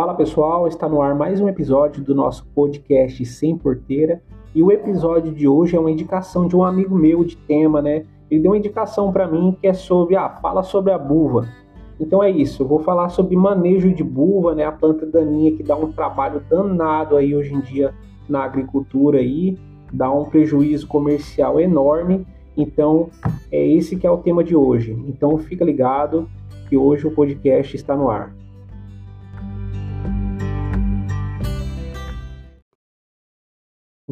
Fala pessoal, está no ar mais um episódio do nosso podcast Sem Porteira e o episódio de hoje é uma indicação de um amigo meu de tema, né? Ele deu uma indicação para mim que é sobre, ah, fala sobre a buva. Então é isso, eu vou falar sobre manejo de buva, né? A planta daninha que dá um trabalho danado aí hoje em dia na agricultura aí, dá um prejuízo comercial enorme. Então é esse que é o tema de hoje. Então fica ligado que hoje o podcast está no ar.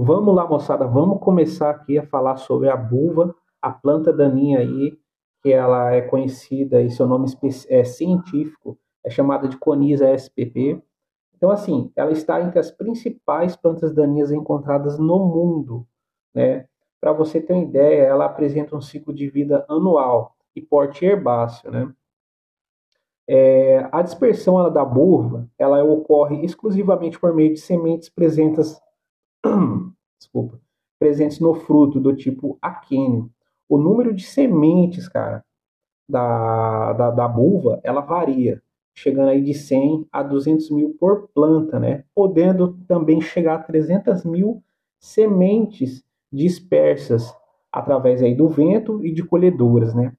Vamos lá, moçada, vamos começar aqui a falar sobre a buva, a planta daninha aí, que ela é conhecida e seu nome é científico é chamada de Conisa spp. Então, assim, ela está entre as principais plantas daninhas encontradas no mundo, né? Para você ter uma ideia, ela apresenta um ciclo de vida anual e porte herbáceo, né? É, a dispersão ela, da burva, ela ocorre exclusivamente por meio de sementes presentes desculpa, presentes no fruto do tipo aquênio. O número de sementes, cara, da, da, da buva, ela varia, chegando aí de 100 a 200 mil por planta, né? Podendo também chegar a 300 mil sementes dispersas através aí do vento e de colhedoras, né?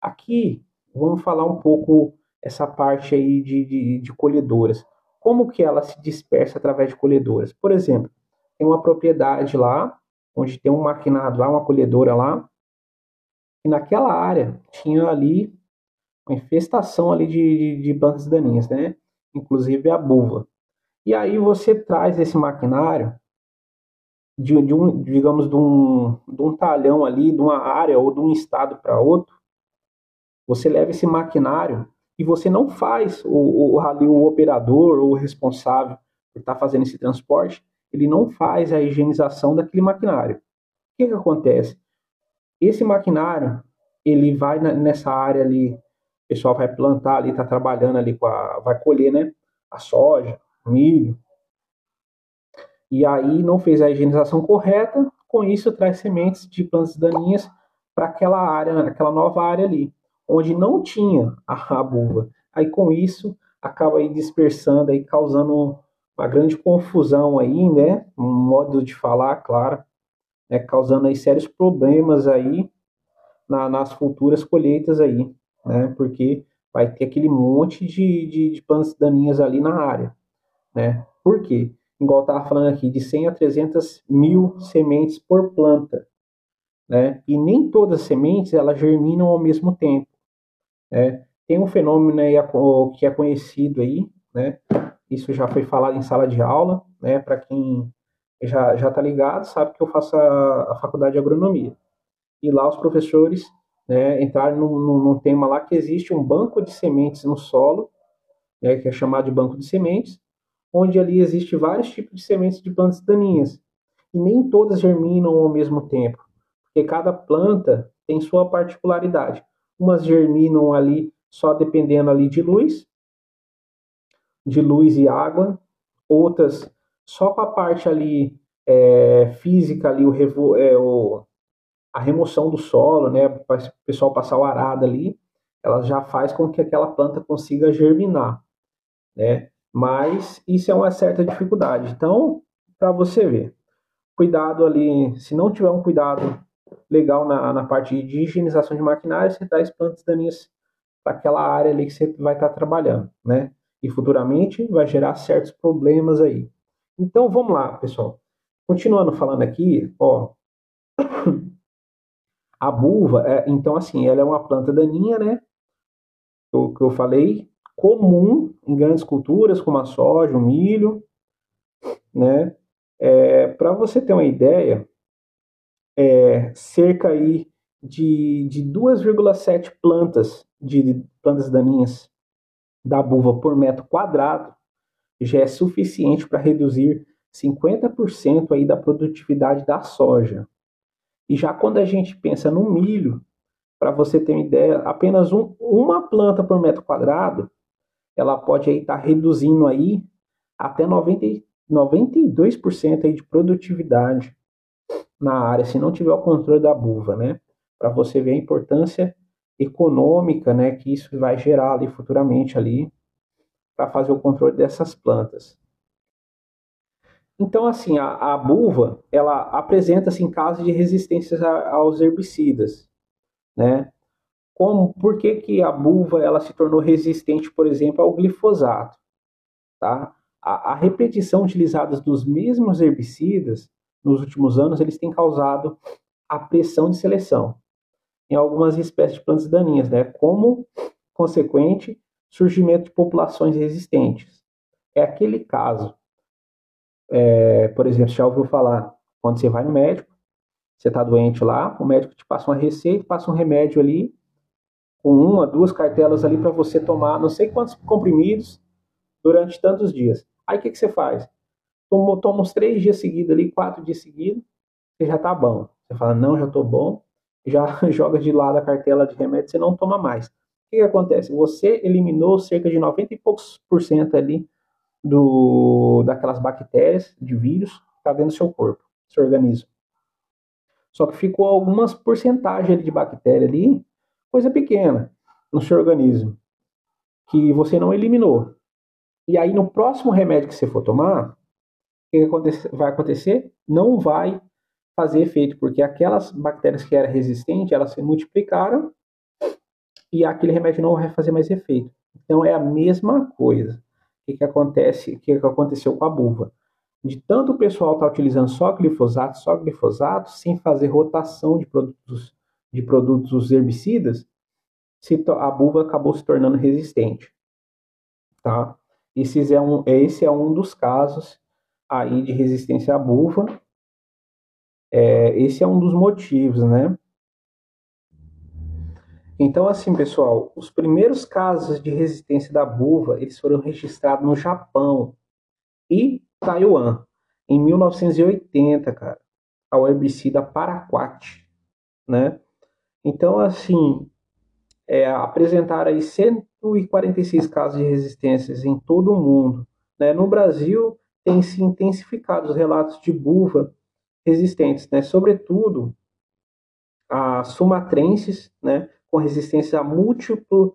Aqui vamos falar um pouco essa parte aí de, de, de colhedoras. Como que ela se dispersa através de colhedoras? Por exemplo, tem uma propriedade lá, onde tem um maquinado lá, uma colhedora lá, e naquela área tinha ali uma infestação ali de, de, de plantas daninhas, né? Inclusive a buva. E aí você traz esse maquinário de, de um, digamos, de um, de um talhão ali, de uma área ou de um estado para outro. Você leva esse maquinário e você não faz o, o, ali, o operador ou o responsável por estar tá fazendo esse transporte, ele não faz a higienização daquele maquinário. O que, que acontece? Esse maquinário, ele vai nessa área ali, o pessoal vai plantar ali, está trabalhando ali com a, vai colher, né, a soja, milho, e aí não fez a higienização correta, com isso traz sementes de plantas daninhas para aquela área, aquela nova área ali, onde não tinha a, a buva. Aí com isso acaba aí dispersando aí causando uma grande confusão aí, né? Um modo de falar, claro, né? causando aí sérios problemas aí na, nas futuras colheitas aí, né? Porque vai ter aquele monte de, de, de plantas daninhas ali na área, né? Por quê? Igual eu estava falando aqui, de 100 a 300 mil sementes por planta, né? E nem todas as sementes elas germinam ao mesmo tempo, né? Tem um fenômeno aí que é conhecido aí, né? Isso já foi falado em sala de aula, né? Para quem já já está ligado, sabe que eu faço a, a, faculdade de agronomia. E lá os professores né, entraram num, num, num, tema lá que existe um banco de sementes no solo, né, que é chamado de banco de sementes, onde ali existe vários tipos de sementes de plantas daninhas. E nem todas germinam ao mesmo tempo, porque cada planta tem sua particularidade. Umas germinam ali só dependendo ali de luz, de luz e água, outras só com a parte ali é, física, ali, o, é, o, a remoção do solo, né, para o pessoal passar o arado ali, ela já faz com que aquela planta consiga germinar, né? Mas isso é uma certa dificuldade. Então, para você ver, cuidado ali, se não tiver um cuidado legal na, na parte de higienização de maquinário, você as plantas daninhas para aquela área ali que você vai estar tá trabalhando, né? E futuramente vai gerar certos problemas aí. Então vamos lá, pessoal. Continuando falando aqui, ó, a buva, é, então assim, ela é uma planta daninha, né? O que eu falei, comum em grandes culturas como a soja, o milho, né? É, Para você ter uma ideia, é, cerca aí de, de 2,7 plantas de plantas daninhas da buva por metro quadrado já é suficiente para reduzir 50% aí da produtividade da soja. E já quando a gente pensa no milho, para você ter uma ideia, apenas um, uma planta por metro quadrado, ela pode estar tá reduzindo aí até 90, 92% aí de produtividade na área, se não tiver o controle da buva, né? Para você ver a importância econômica, né, que isso vai gerar ali futuramente ali para fazer o controle dessas plantas. Então, assim, a, a buva, ela apresenta assim, casos de resistência aos herbicidas, né? Como, por que, que a buva ela se tornou resistente, por exemplo, ao glifosato? Tá? A, a repetição utilizada dos mesmos herbicidas nos últimos anos, eles têm causado a pressão de seleção em algumas espécies de plantas daninhas, né? Como consequente surgimento de populações resistentes. É aquele caso é, por exemplo, já ouviu falar, quando você vai no médico, você está doente lá, o médico te passa uma receita, passa um remédio ali, com uma, duas cartelas ali para você tomar não sei quantos comprimidos durante tantos dias. Aí o que, que você faz? Toma, toma uns três dias seguidos ali, quatro dias seguidos, você já está bom. Você fala, não, já estou bom, já joga de lado a cartela de remédio, você não toma mais. O que, que acontece? Você eliminou cerca de 90 e poucos por cento ali do, daquelas bactérias, de vírus, que está dentro do seu corpo, do seu organismo. Só que ficou algumas porcentagens de bactéria ali, coisa pequena, no seu organismo, que você não eliminou. E aí, no próximo remédio que você for tomar, o que vai acontecer? Não vai fazer efeito, porque aquelas bactérias que eram resistentes, elas se multiplicaram e aquele remédio não vai fazer mais efeito. Então, é a mesma coisa que, que acontece, que, que aconteceu com a buva. De tanto o pessoal estar tá utilizando só glifosato, só glifosato, sem fazer rotação de produtos, de produtos herbicidas, a buva acabou se tornando resistente. Tá? Esse é um, esse é um dos casos aí de resistência à buva. É, esse é um dos motivos, né? Então, assim, pessoal, os primeiros casos de resistência da buva, eles foram registrados no Japão e Taiwan, em 1980, cara, ao herbicida Paraquat, né? Então, assim, é, apresentaram aí 146 casos de resistências em todo o mundo. Né? No Brasil, tem se intensificado os relatos de buva resistentes, né? Sobretudo a sumatrenses, né? com resistência múltipla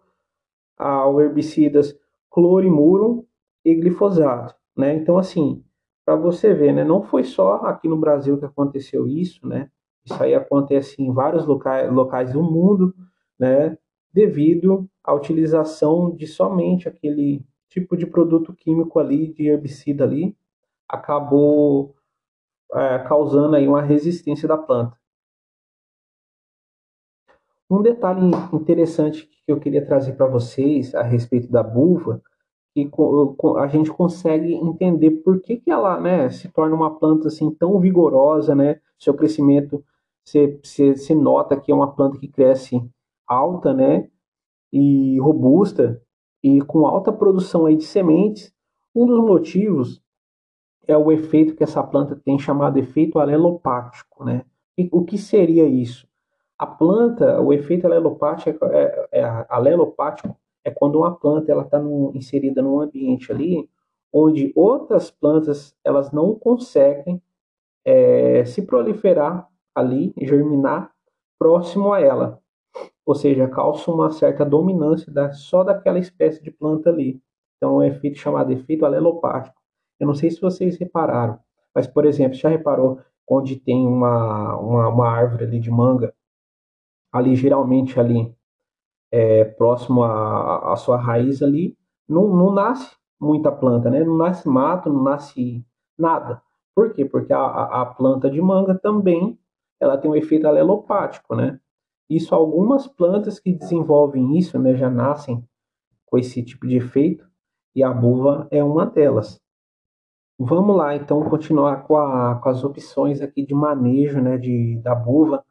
ao herbicidas clorimuron e glifosato, né? Então, assim, para você ver, né, não foi só aqui no Brasil que aconteceu isso, né? Isso aí acontece em vários locais, locais do mundo, né? Devido à utilização de somente aquele tipo de produto químico ali, de herbicida ali, acabou é, causando aí uma resistência da planta. Um detalhe interessante que eu queria trazer para vocês a respeito da buva, que a gente consegue entender por que, que ela né, se torna uma planta assim tão vigorosa, né? Seu crescimento, você, nota que é uma planta que cresce alta, né? E robusta e com alta produção aí de sementes. Um dos motivos é o efeito que essa planta tem chamado efeito alelopático, né? E o que seria isso? A planta, o efeito alelopático é, é, é, alelopático é quando uma planta ela está inserida num ambiente ali onde outras plantas elas não conseguem é, se proliferar ali, germinar próximo a ela. Ou seja, causa uma certa dominância da, só daquela espécie de planta ali. Então, é um efeito chamado efeito alelopático. Eu não sei se vocês repararam, mas, por exemplo, já reparou onde tem uma, uma, uma árvore ali de manga ali geralmente ali é, próximo à, sua raiz ali, não, não nasce muita planta, né? Não nasce mato, não nasce nada. Por quê? Porque a, a planta de manga também ela tem um efeito alelopático, né? Isso algumas plantas que desenvolvem isso, né, já nascem com esse tipo de efeito e a buva é uma delas. Vamos lá, então, continuar com, a, com as opções aqui de manejo, né, de, da buva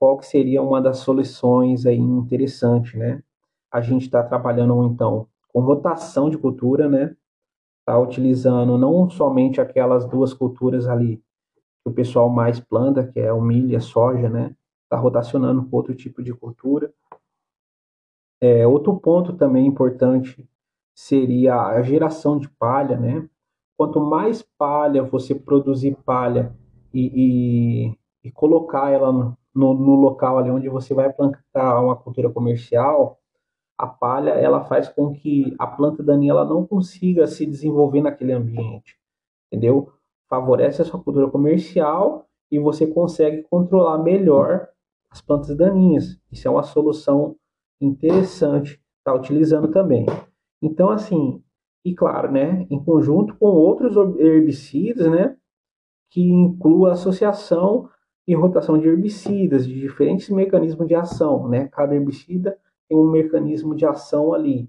qual que seria uma das soluções aí interessante, né? A gente está trabalhando então com rotação de cultura, né? Está utilizando não somente aquelas duas culturas ali que o pessoal mais planta, que é o milho e a soja, né? Está rotacionando com outro tipo de cultura. É, outro ponto também importante seria a geração de palha, né? Quanto mais palha você produzir palha e, e, e colocar ela no, no local ali onde você vai plantar uma cultura comercial, a palha ela faz com que a planta daninha não consiga se desenvolver naquele ambiente, entendeu? Favorece a sua cultura comercial e você consegue controlar melhor as plantas daninhas. Isso é uma solução interessante, tá utilizando também. Então, assim, e claro, né, em conjunto com outros herbicidas, né, que inclua a associação e rotação de herbicidas, de diferentes mecanismos de ação, né? Cada herbicida tem um mecanismo de ação ali,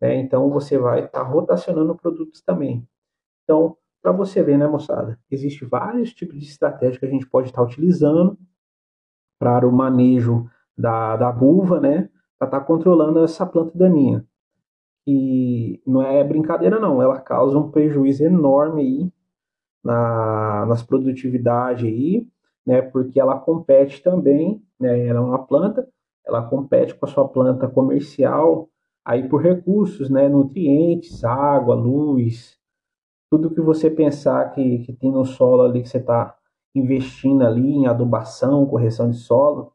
né? Então você vai estar tá rotacionando produtos também. Então, para você ver, né, moçada, existe vários tipos de estratégia que a gente pode estar tá utilizando para o manejo da, da buva, né, para estar tá controlando essa planta daninha. E não é brincadeira não, ela causa um prejuízo enorme aí na, nas produtividades aí, né, porque ela compete também, né, ela é uma planta, ela compete com a sua planta comercial aí por recursos, né, nutrientes, água, luz, tudo que você pensar que, que tem no solo ali que você está investindo ali em adubação, correção de solo,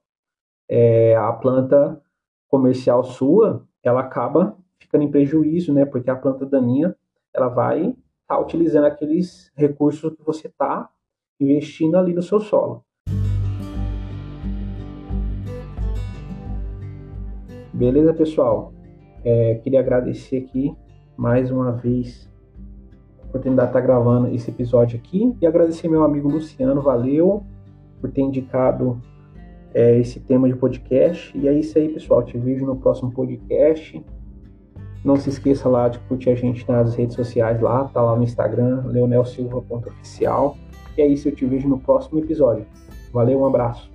é, a planta comercial sua, ela acaba ficando em prejuízo, né? Porque a planta daninha, ela vai estar tá utilizando aqueles recursos que você está investindo ali no seu solo. Beleza, pessoal? É, queria agradecer aqui mais uma vez a oportunidade de estar gravando esse episódio aqui e agradecer meu amigo Luciano, valeu por ter indicado é, esse tema de podcast. E é isso aí, pessoal. Te vejo no próximo podcast. Não se esqueça lá de curtir a gente nas redes sociais lá, tá lá no Instagram, leonelsilva.oficial. E é isso, eu te vejo no próximo episódio. Valeu, um abraço.